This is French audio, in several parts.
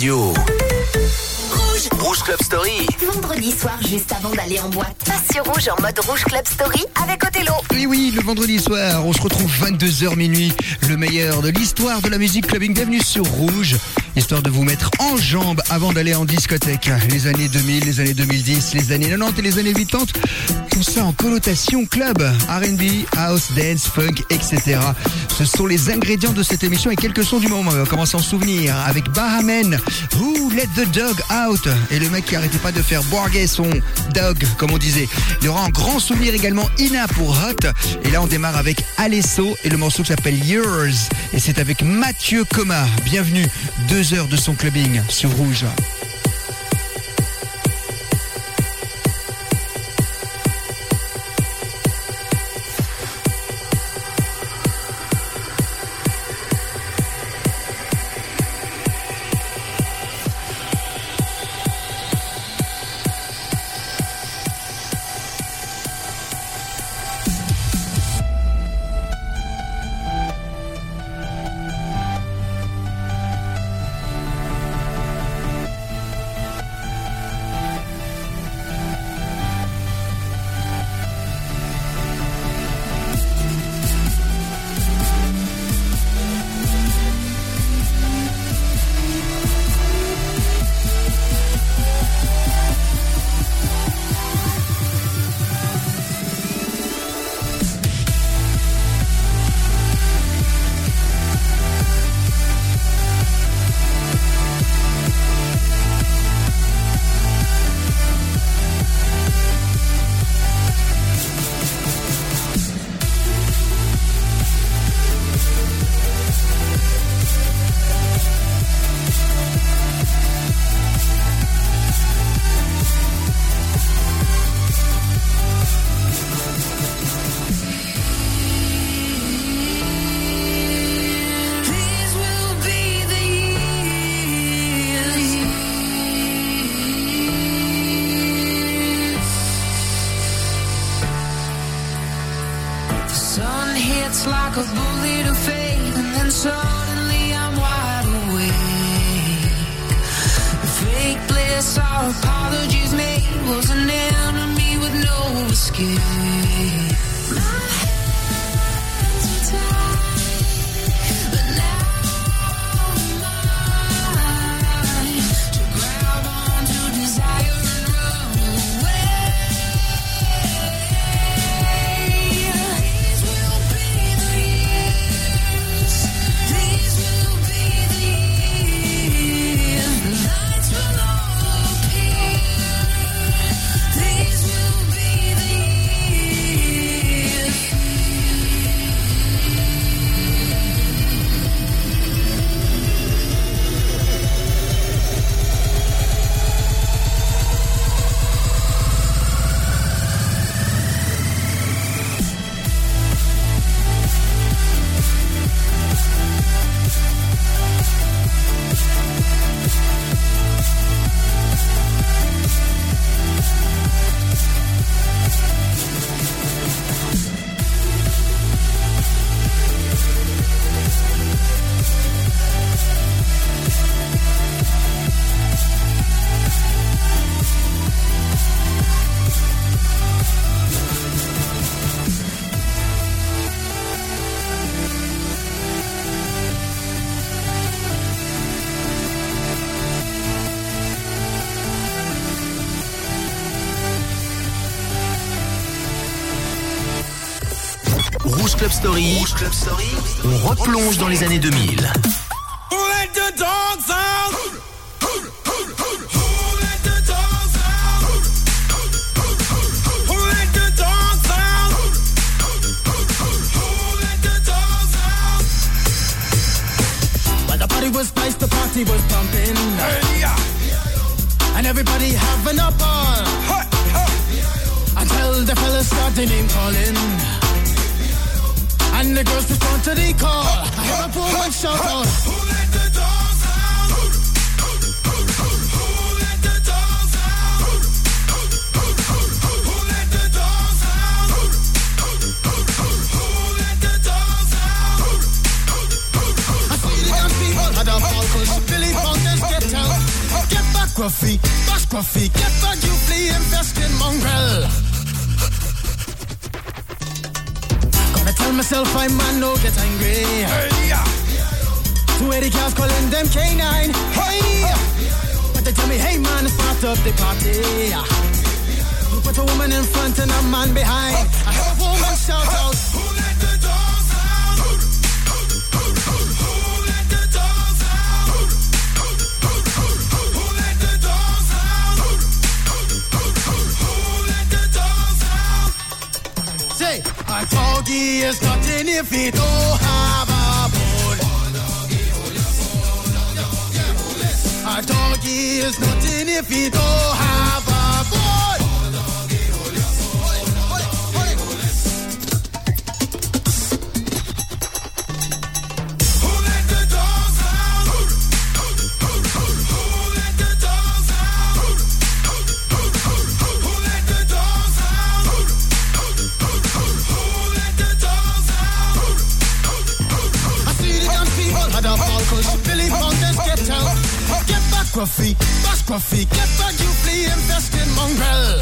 radio. Rouge. Rouge Club Story. Vendredi soir, juste avant d'aller en boîte. Passe sur Rouge en mode Rouge Club Story avec Othello. Oui, oui, le vendredi soir, on se retrouve 22h minuit. Le meilleur de l'histoire de la musique clubbing. Bienvenue sur Rouge. Histoire de vous mettre en jambes avant d'aller en discothèque. Les années 2000, les années 2010, les années 90 et les années 80. Tout ça en connotation club. R&B, house, dance, funk, etc. Ce sont les ingrédients de cette émission et quelques sons du moment. On va commencer à en souvenir avec Bahamen. Who let the dog out? Et le mec qui arrêtait pas de faire bourguer son dog, comme on disait. Il y aura un grand souvenir également Ina pour Hot. Et là, on démarre avec Alesso et le morceau qui s'appelle Yours. Et c'est avec Mathieu Coma. Bienvenue. Deux heures de son clubbing sur Rouge. Story. Rouge Club Story. On replonge dans les années 2000. Who let the dogs out? Who let the dogs out? Who let the dogs out? Who let the dogs out? Well, the party was nice, the party was pumping, Hey, yeah. and everybody having a ball. Until the fellas started name calling. And the girls respond to the call. I hear a poor one shout out. Who let the dogs out? Who let the dogs out? Who let the dogs out? Who let the dogs out? I see the young people had a 'cause Billy Fountains get out. scruffy, back scruffy, get back you flea infested mongrel. Tell myself I'm man, no get angry. Two eighty cows calling them canine. Hey, but they tell me, hey man, start up the party. You put a woman in front and a man behind. Is nothing if he don't have a bone. A doggy is nothing if he don't have Gruffy, back, Gruffy, get back, you flea infested mongrel.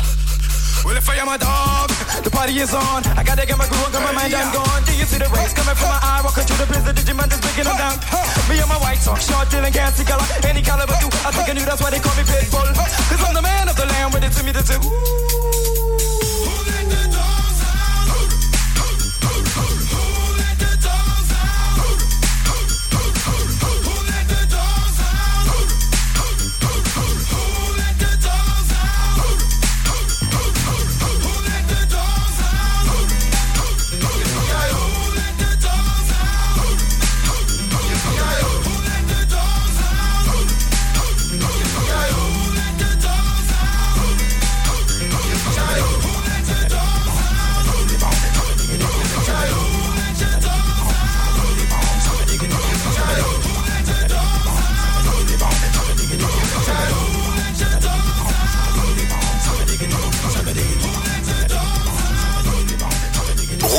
Well, if I am a dog, the party is on. I gotta get my groove on, got my mind, I'm gone. Do you see the rays coming from my eye? Walking through the prison, Digimon just breaking them down. Me and my white talk, short, dealing, see color. Any caliber, do I think I knew that's why they call me Pitbull. Cause I'm the man of the land, with it to me to say,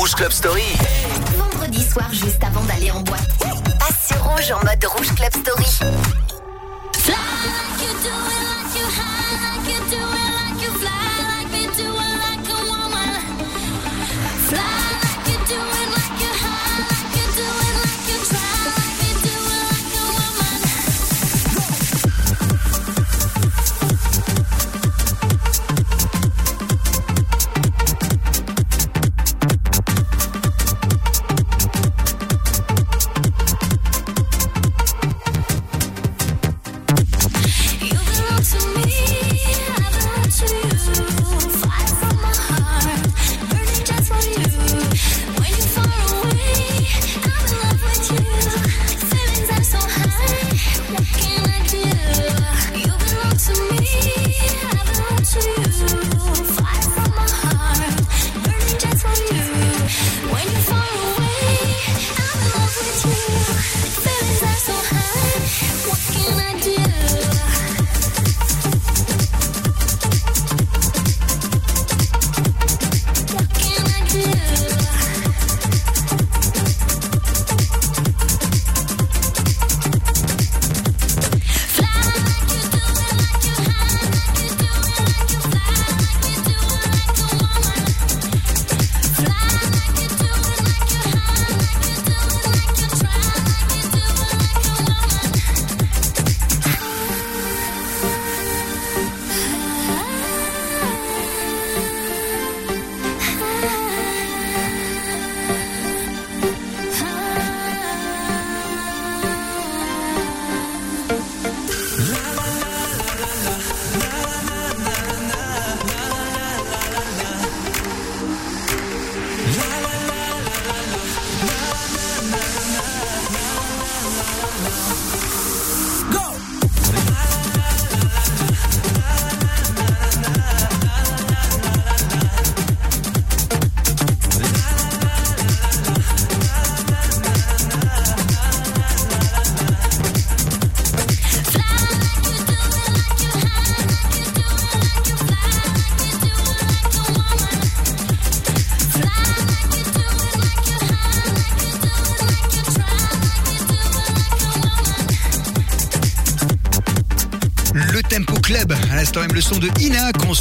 Rouge Club Story. Vendredi soir, juste avant d'aller en boîte. Passe sur rouge en mode rouge club story. You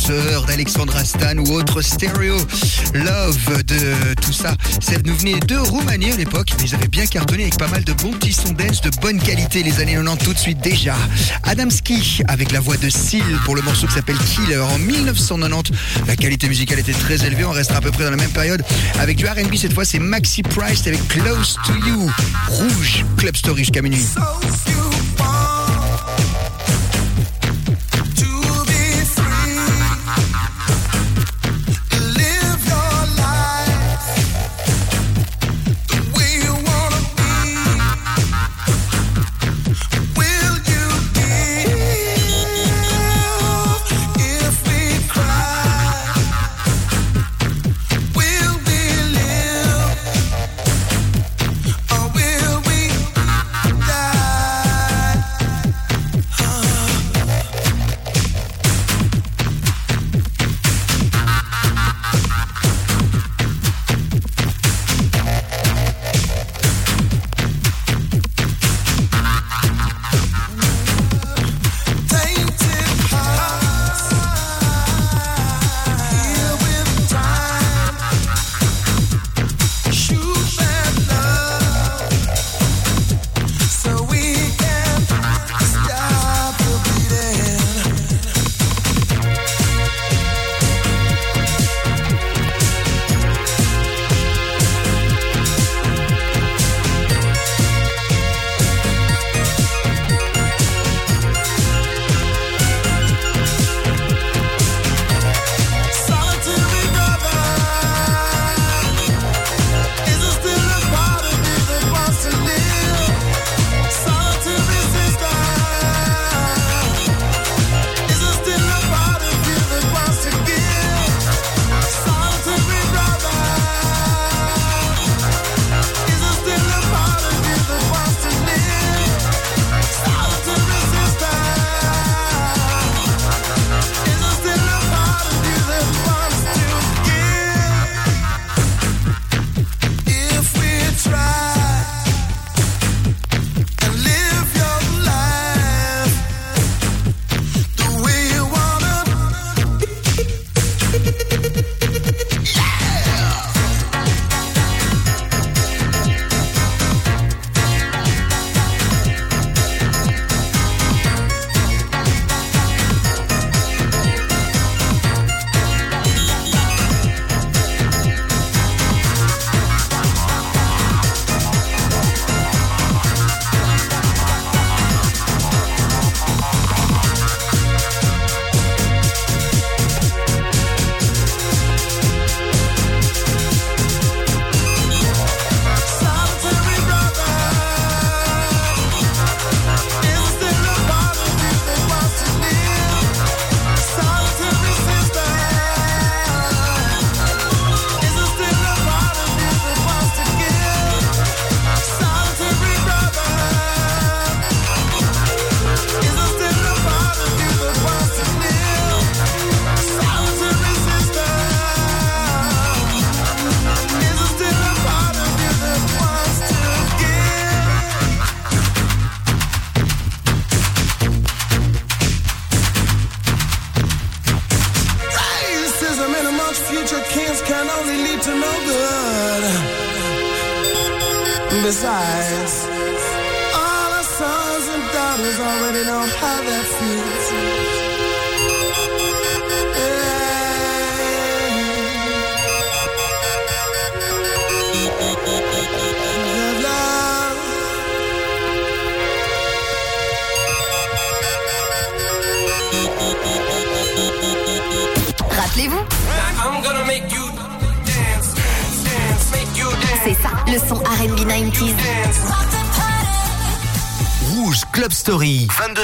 Ina, consoeur d'Alexandra Stan ou autre stéréo. Love de tout ça. Ça nous venait de Roumanie à l'époque, mais ils avaient bien cartonné avec pas mal de bons petits dance de bonne qualité les années 90 tout de suite déjà. Adamski avec la voix de Seal pour le morceau qui s'appelle Killer en 1990. La qualité musicale était très élevée, on restera à peu près dans la même période. Avec du R&B cette fois, c'est Maxi Price avec Close to You. Rouge, Club Story jusqu'à minuit.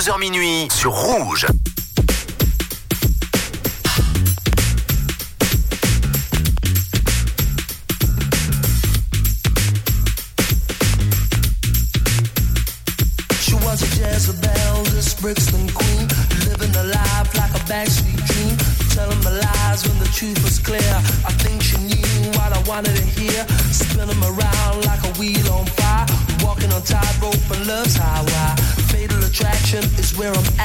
22h minuit sur Rouge. She was a Jezebel, this Brixton queen, living a life like a backstreet dream, telling the lies when the truth was clear. I think she knew what I wanted to hear, spin 'em around like a wheel on fire, walking on tightrope and love's highway where I'm at.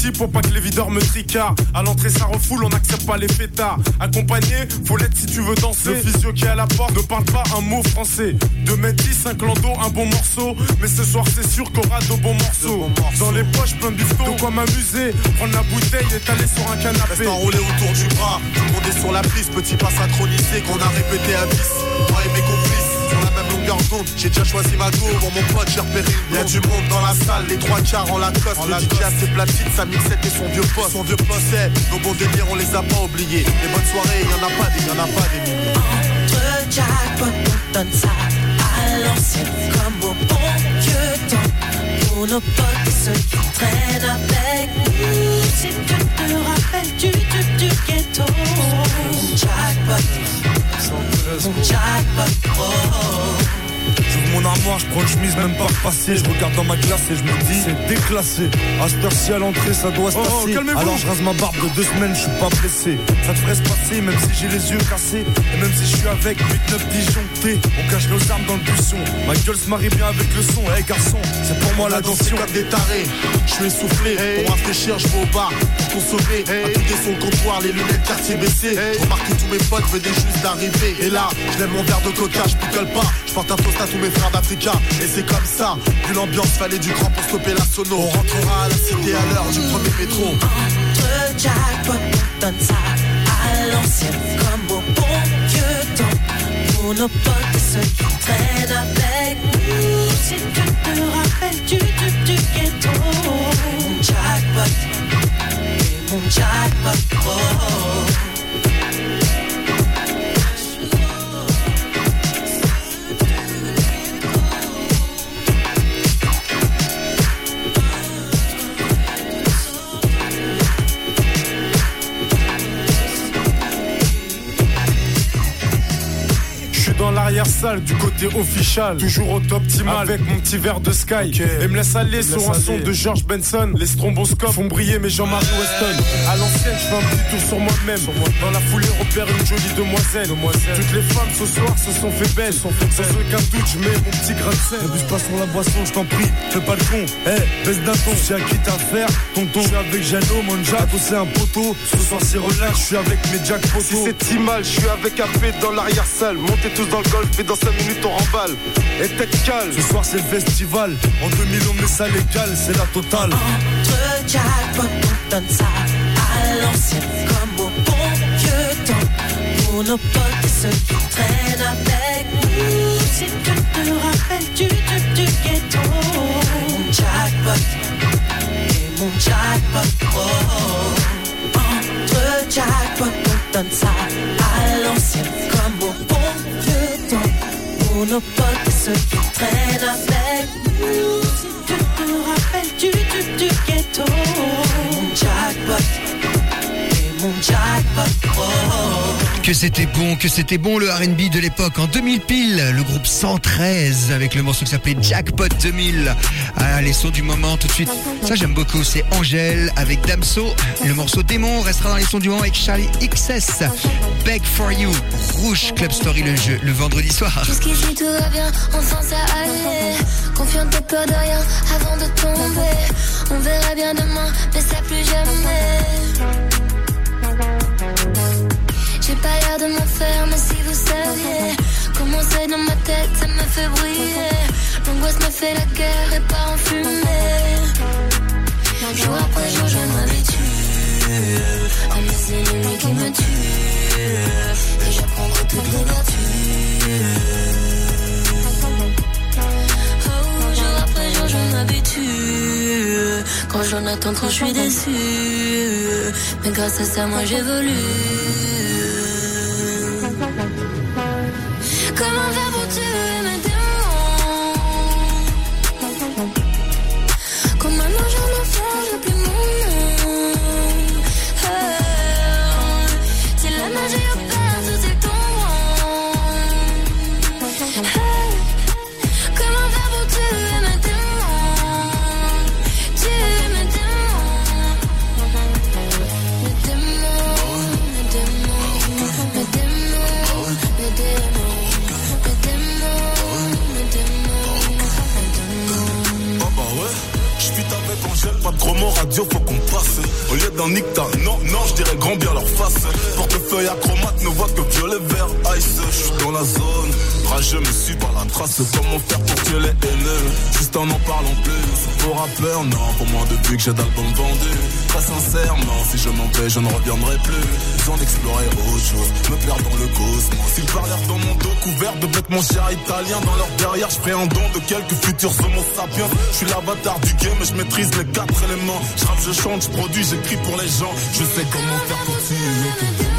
Petit pour pas que les videurs me tricardent. À l'entrée, ça refoule, on n'accepte pas les fêtards. Accompagné, faut l'être si tu veux danser. Le physio qui est à la porte ne parle pas un mot français. 2 mètres 10, un clando, un bon morceau. Mais ce soir, c'est sûr qu'on aura de bons morceaux. Dans les poches, plein de bifton. De quoi m'amuser. Prendre la bouteille, étaler sur un canapé. Reste enroulé autour du bras, monde est sur la piste, petit pas synchronisé qu'on a répété à 10. Moi et mes complices, la j'ai déjà choisi ma go, pour mon pote j'ai repéré Y'a du monde dans la salle, les trois quarts en Lacoste, le DJ a ses platines, sa mixette et son vieux poste. Son vieux poste, c'est, nos bons délires on les a pas oubliés. Les bonnes soirées, y'en a pas des, y'en a pas des milliers. Entre jackpot, on donne ça à l'ancienne comme au bon vieux temps. Pour nos potes et ceux qui traînent avec nous. Si tu te rappelles du, du, du ghetto. Jackpot, jackpot, oh. J'ouvre mon armoire, je prends une chemise, même pas repassée. Je regarde dans ma glace et je me dis, c'est déclassé. À cette heure-ci à l'entrée, ça doit se Oh, passer. calmez-vous. Alors je rase ma barbe de deux semaines, je suis pas blessé. Ça devrait se passer, même si j'ai les yeux cassés. Et même si je suis avec 8-9 disjonctés. On cache nos armes dans le buisson. Ma gueule se marie bien avec le son. Eh garçon, c'est pour moi la danse des tarés. Je suis essoufflé, pour rafraîchir, je vais au bar. Pour consommer, à tout sur le comptoir, les lunettes quartier baissées. Je remarque que tous mes potes venaient juste d'arriver. Et là, je lève mon verre de coca, je pas. Je porte un toast à tous mes frères d'Africa. Et c'est comme ça, vu l'ambiance, fallait du grand pour stopper la sono. On rentrera à la cité à l'heure du premier métro. Entre jackpot, on donne ça à l'ancienne comme au bon vieux temps. Pour nos potes et ceux qui traînent avec nous. Si tu te rappelles du, du, du ghetto. Mon jackpot, mon jackpot, oh. Du côté official, toujours au top optimal avec mon petit verre de Sky. Et me laisse aller sur un son de George Benson. Les stromboscopes font briller mes Jean-Marie Weston. À l'ancienne, je fais un petit tour sur moi-même. Dans la foulée, repère une jolie demoiselle. Toutes les femmes ce soir se sont fait belles. Sans aucun doute, je mets mon petit grain de sel. N'abuse pas sur la boisson, je t'en prie. Fais pas le con. Eh, baisse d'un ton. J'ai à qui t'as faire. Tonton, je suis avec Jano, mon Jack. c'est un poteau. Ce soir, c'est relax. Je suis avec mes Jack poteaux. Si c'est mal, je suis avec AP dans l'arrière-salle. Montez tous dans le golf et dans 5 minutes on remballe. Et tête calme. Ce soir, c'est le festival. En 2000, on met ça légal, c'est la totale. Entre jackpot, on donne ça à l'ancienne comme au bon vieux temps. Pour nos potes et ceux qui traînent avec nous. Si tu te rappelles du truc du ghetto. Mon jackpot et mon jackpot, oh. Entre jackpot, on donne ça à Pour nos potes et ceux qui traînent avec nous. Tu te rappelles du truc du ghetto. Mon jackpot et mon jackpot, oh. Que c'était bon, que c'était bon le R&B de l'époque. En 2000 pile, le groupe 113 avec le morceau qui s'appelait Jackpot 2000. Ah, les sons du moment tout de suite. Ça j'aime beaucoup, c'est Angèle avec Damso. Le morceau Démon restera dans les sons du moment avec Charlie XS. Beg for You, Rouge Club Story le jeu, le vendredi soir. Jusqu'ici tout va bien, enfin ça allait. Confiante et peur de rien avant de tomber. On verra bien demain, mais ça plus jamais. J'ai pas l'air de m'en faire, mais si vous saviez comment c'est dans ma tête, ça me fait briller. L'angoisse me fait la guerre et part en fumée. Jour après jour, je m'habitue à mes ennemis qui me tuent. Et j'apprendrai toutes les vertus. Oh, jour après jour, je m'habitue. Quand j'en attends trop, je suis déçu. Mais grâce à ça, moi j'évolue. Non, non, j'dirais grand bien leur face. Portefeuille acromate ne voit que ice. J'suis dans la zone, rageux me suis par la trace. Comment faire pour tuer les haineux Juste en en parlant plus. Pour rappeur, non, pour moi depuis que j'ai d'albums vendus. Très sincèrement, si je m'en vais, je ne reviendrai plus. Besoin d'explorer autre chose, me perdre dans le cosmos. S'ils parlèrent dans mon dos couvert de vêtements chers italiens, dans leur derrière, je don de quelques futurs homo sapiens. Je suis l'avatar du game, je maîtrise les quatre éléments. Je je chante, je produis, j'écris pour les gens. Je sais comment faire pour tuer.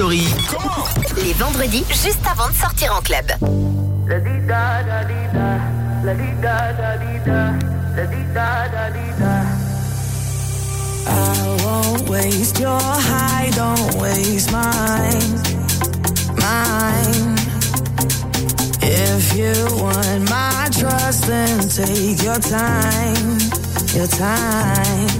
Story. Les vendredis, juste avant de sortir en club. I won't waste your high, don't waste mine, mine. If you want my trust, then take your time, your time.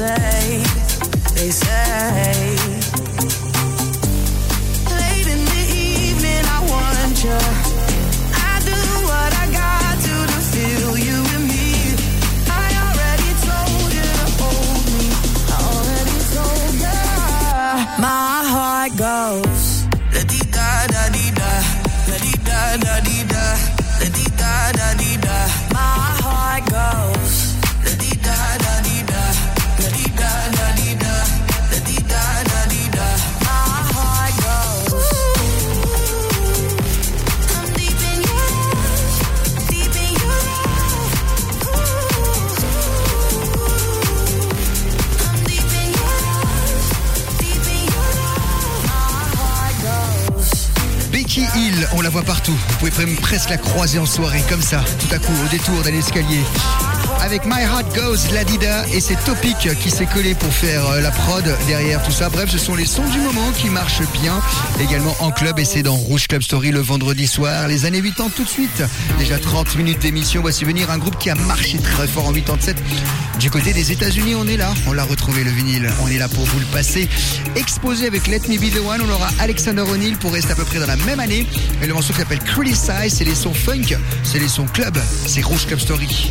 say, they say. Pouvez presque la croiser en soirée, comme ça, tout à coup, au détour d'un escalier. Avec My Heart Goes Ladida et c'est Topic qui s'est collé pour faire euh, la prod derrière tout ça. Bref, ce sont les sons du moment qui marchent bien. Également en club et c'est dans Rouge Club Story le vendredi soir. Les années 80 tout de suite. Déjà 30 minutes d'émission. Voici venir un groupe qui a marché très fort en 87. Du côté des États-Unis, on est là. On l'a retrouvé le vinyle. On est là pour vous le passer. Exposé avec Let Me Be The One, on aura Alexander O'Neill pour rester à peu près dans la même année. Et le morceau qui s'appelle Criticize, c'est les sons funk, c'est les sons club, c'est Rouge Club Story.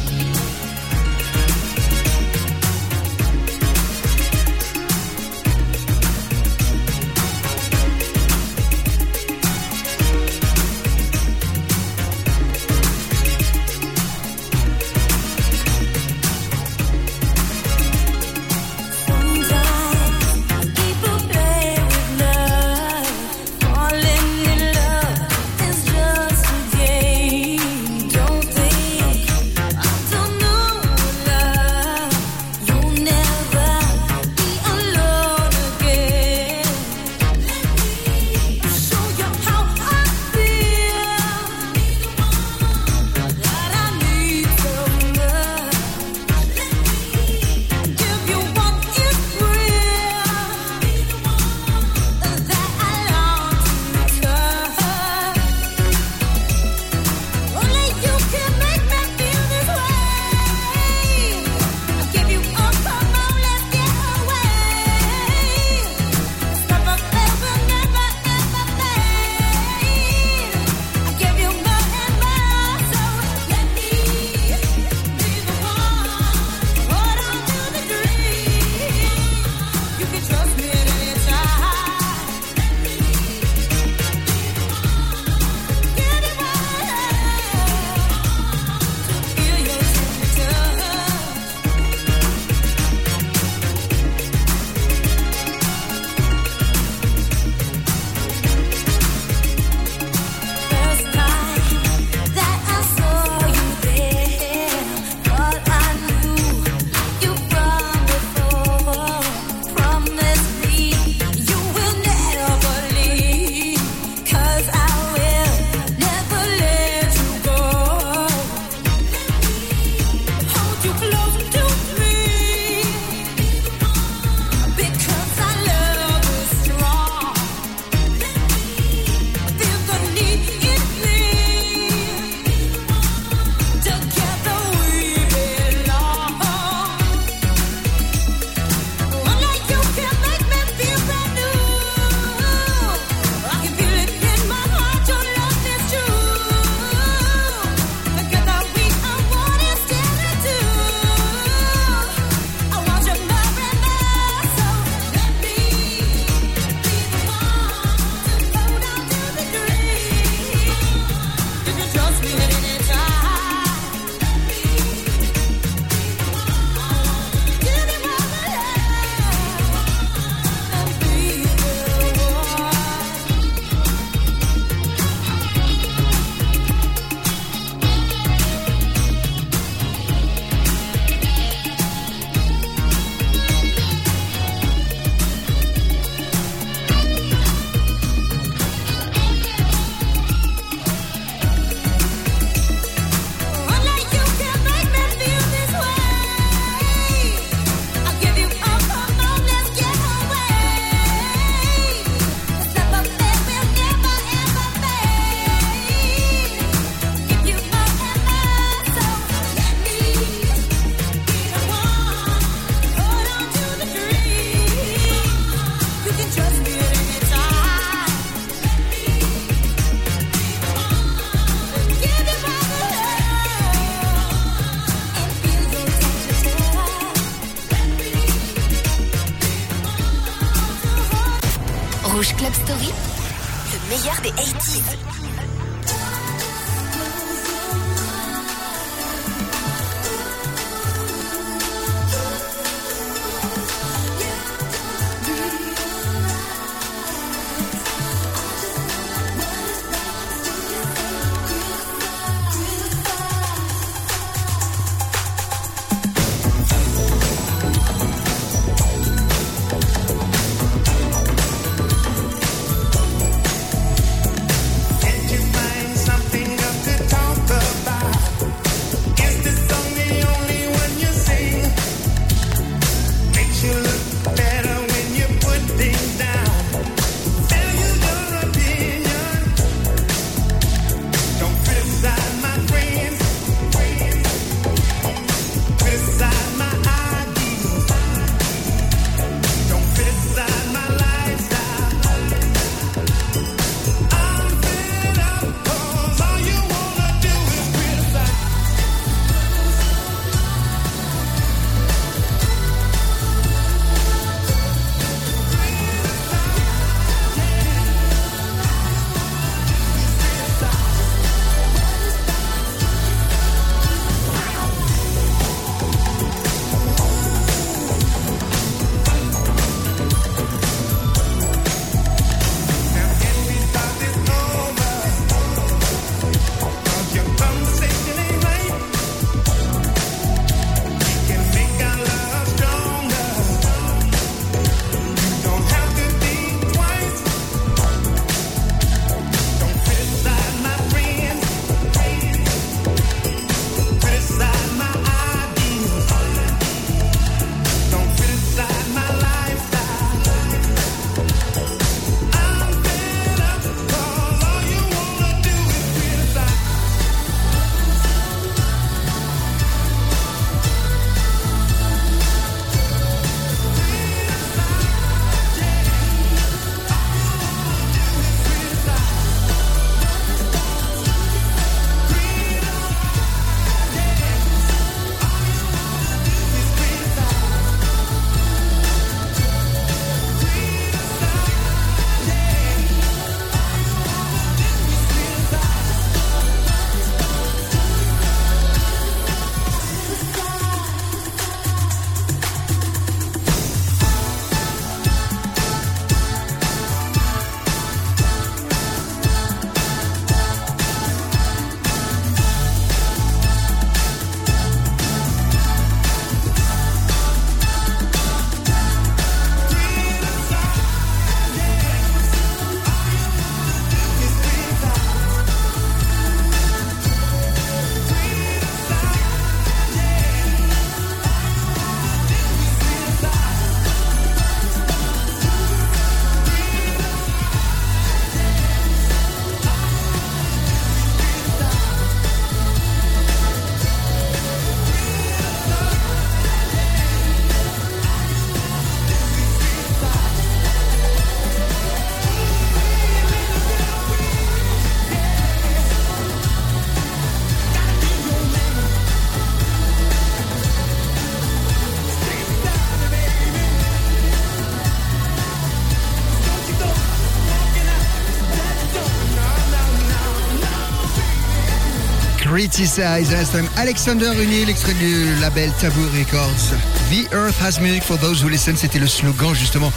L'instant Alexander Uni, extrait du label Taboo Records. The Earth has music for those who listen, c'était le slogan justement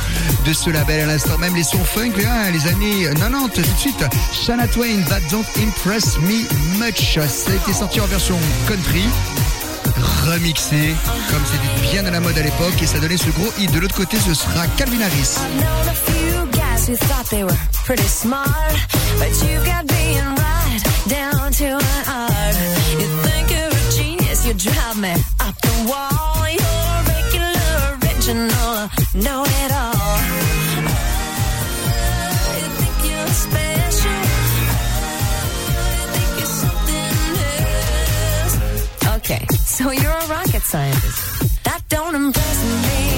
de ce label à l'instant. Même les sons funk, hein, les années 90, tout de suite. Shanna Twain, That Don't Impress Me Much. Ça a été sorti en version country remixé comme c'était bien à la mode à l'époque et ça donnait ce gros hit. De l'autre côté, ce sera Calvin Harris. Who thought they were pretty smart, but you got being right. down to my heart. You think you're a genius, you drive me up the wall. You're a regular original, know it all. you're special. Okay, so you're a rocket scientist. That don't impress me.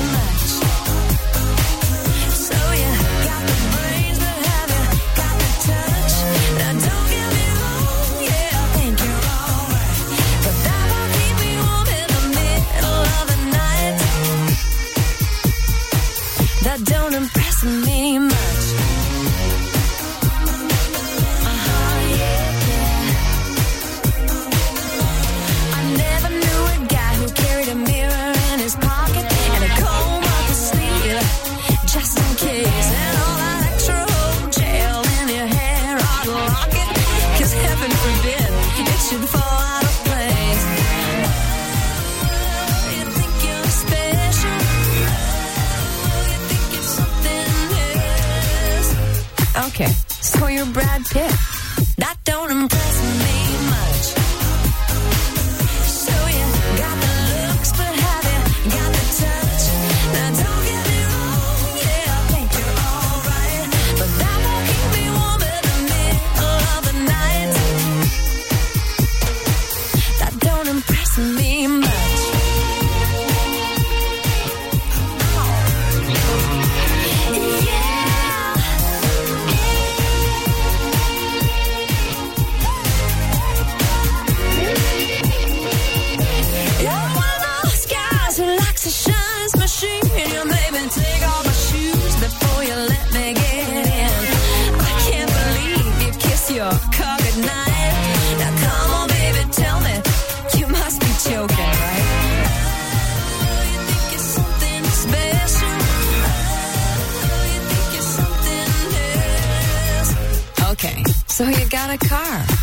tip. my car.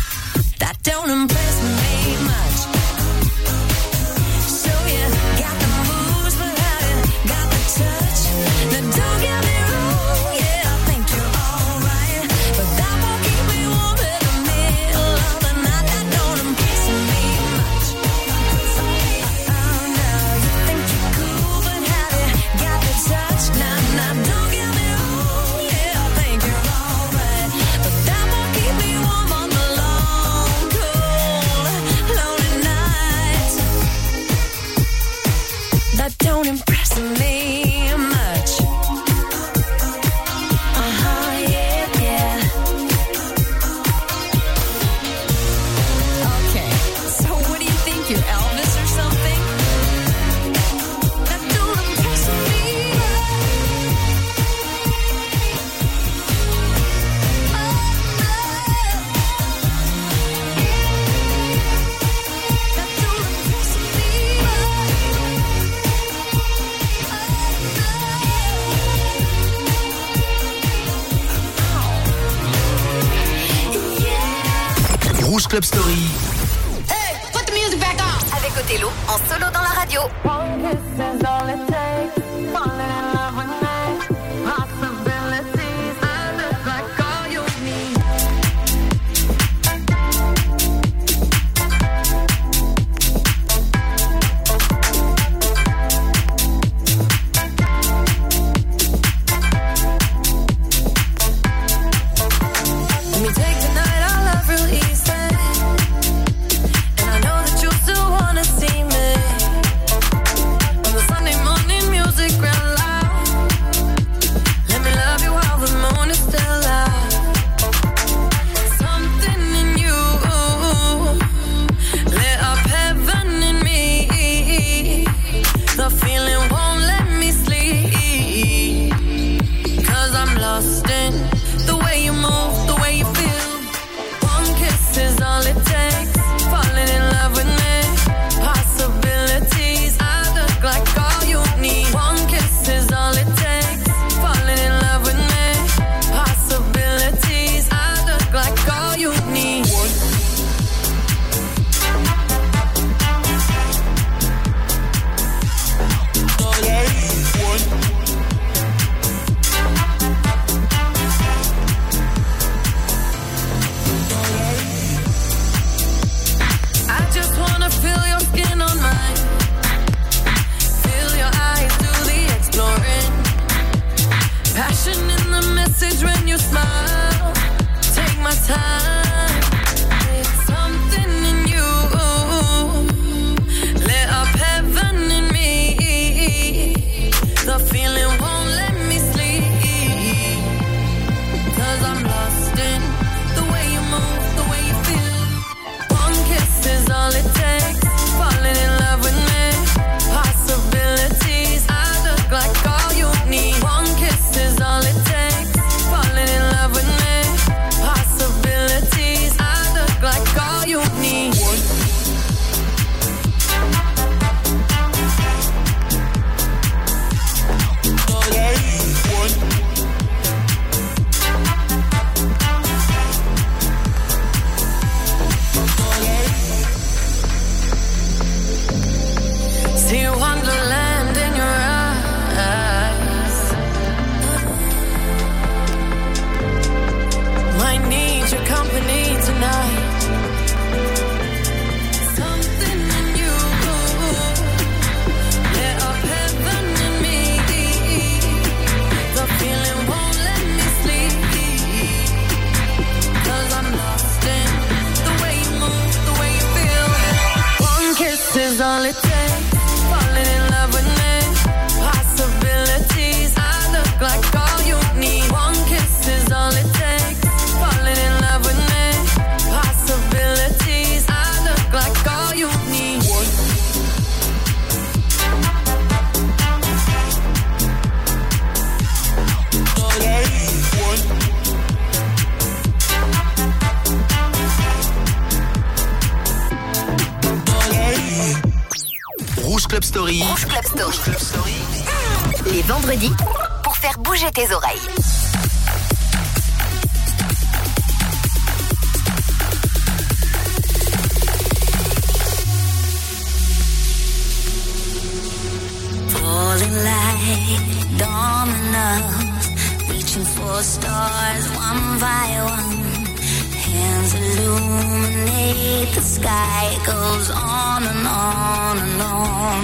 hands illuminate the sky. It goes on and on and on.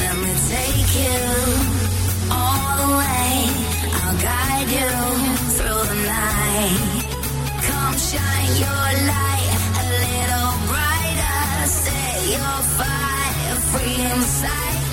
Let me take you all the way. I'll guide you through the night. Come shine your light a little brighter. Set your fire free inside.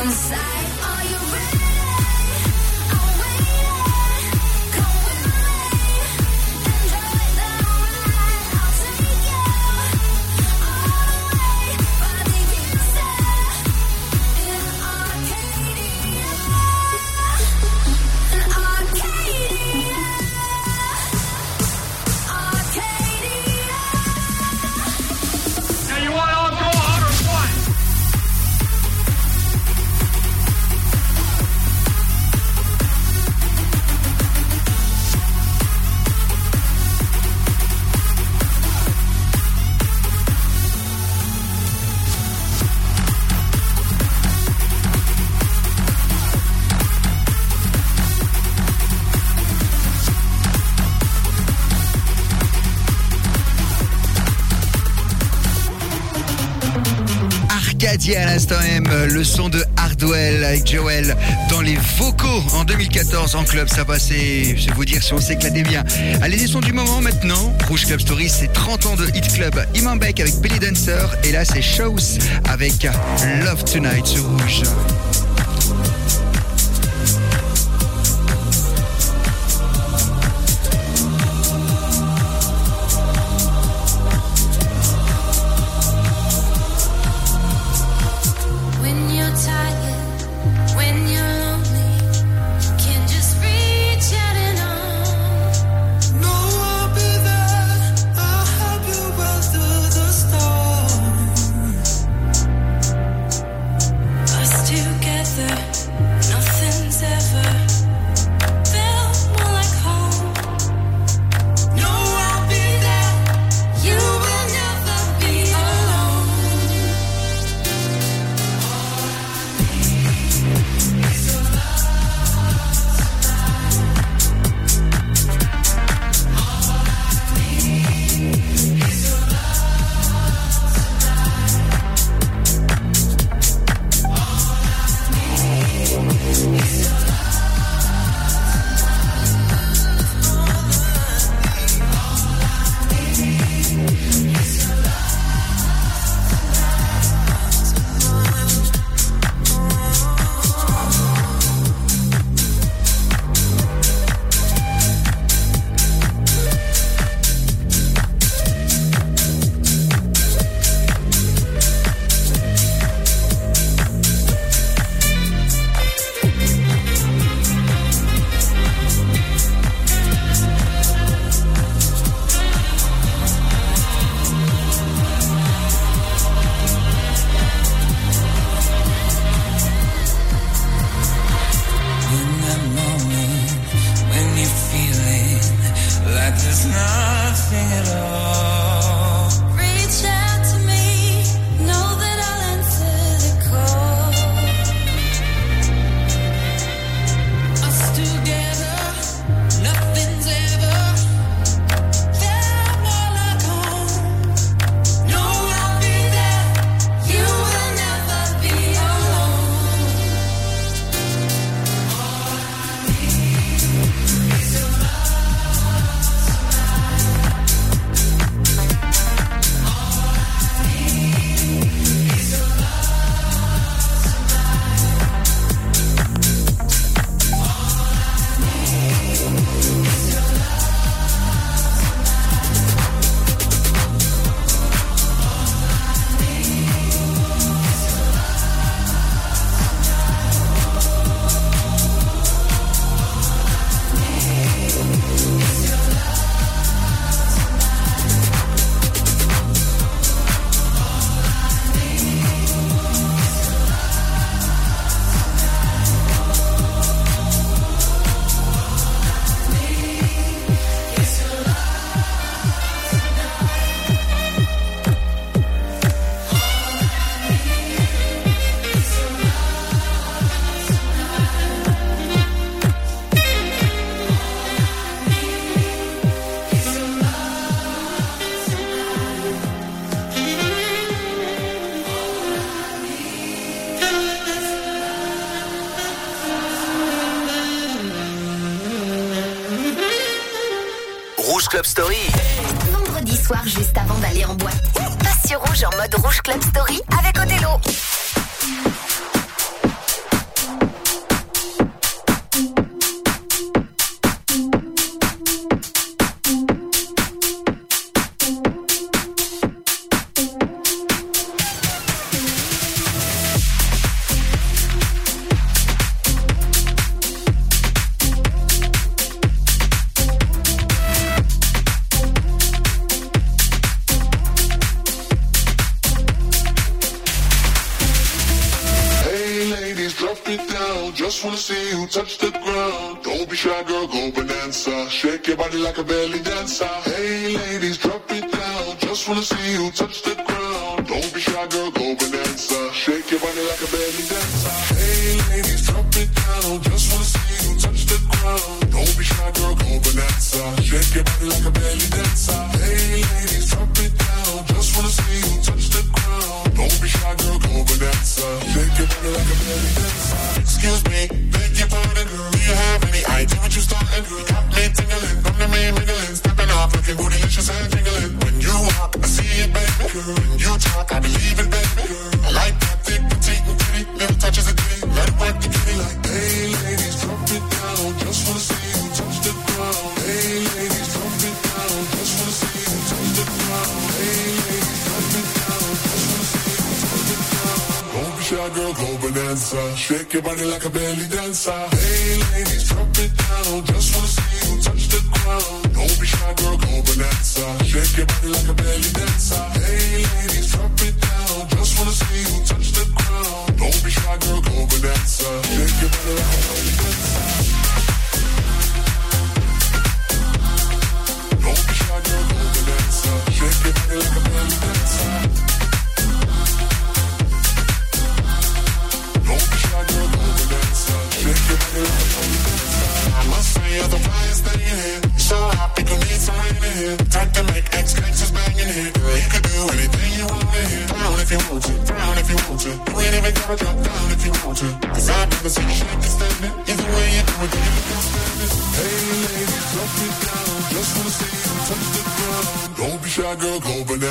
inside. Are you ready? Euh, le son de Hardwell avec Joel dans les vocaux en 2014 en club. Ça passait, je vais vous dire si on s'éclatait bien. Allez, les sons du moment maintenant. Rouge Club Story, c'est 30 ans de Hit Club. Imam avec Belly Dancer. Et là, c'est Shows avec Love Tonight sur Rouge. Shake your body like a belly dancer. Hey ladies, drop it down. Just wanna see you touch the ground. Don't be shy, girl, go bonanza. Shake your body like a belly dancer. Hey ladies, drop it down. Just wanna see you touch the ground. Don't be shy, girl, go bonanza. Shake your body like a belly dancer. Hey ladies, drop it down. Just wanna see you touch the ground. Don't be shy, girl, go bonanza. Shake your body like a belly dancer. Excuse me, beg your pardon, girl. Do you have any idea what you're starting? Girl, you talk, I believe. I like that and. Little touches of like, hey, ladies, drop it down. Just wanna see you touch the ground. Hey, ladies, drop it down. Just wanna see you touch the ground. Hey, ladies, drop it down. Just wanna see you touch the ground. Don't be shy, girl, go. Shake your body like a belly dancer. Hey, ladies, drop it down. Just wanna see you touch the ground. Don't be shy, girl, go bonanza. Shake your body like a belly dancer.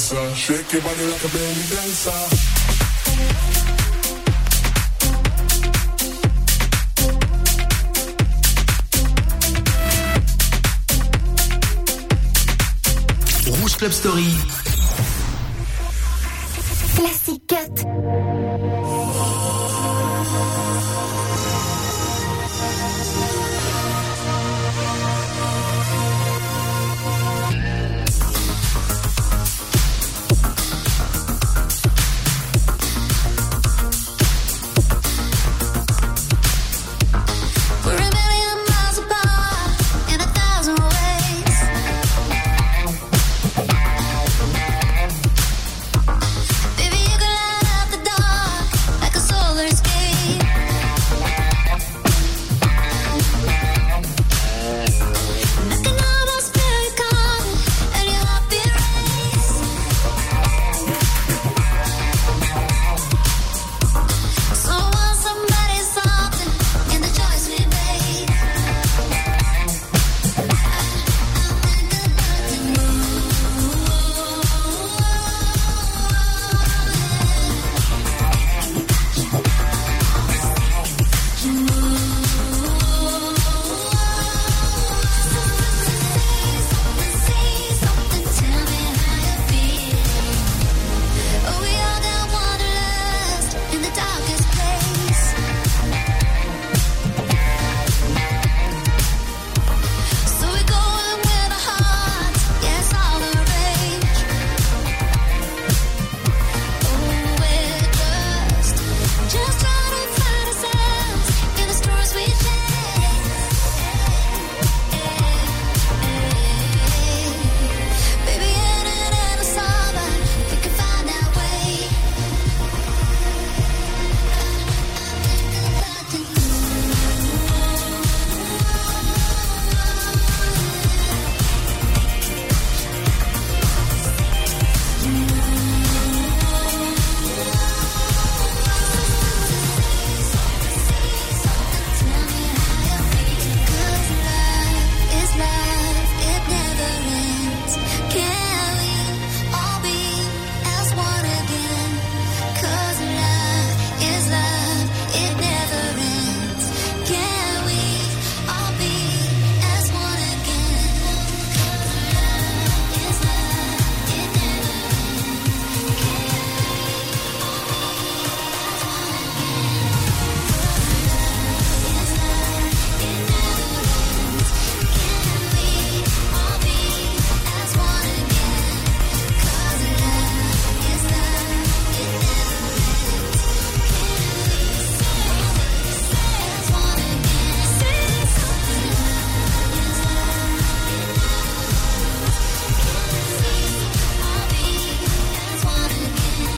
Bonanza. Shake your body like a dancer. Club Story.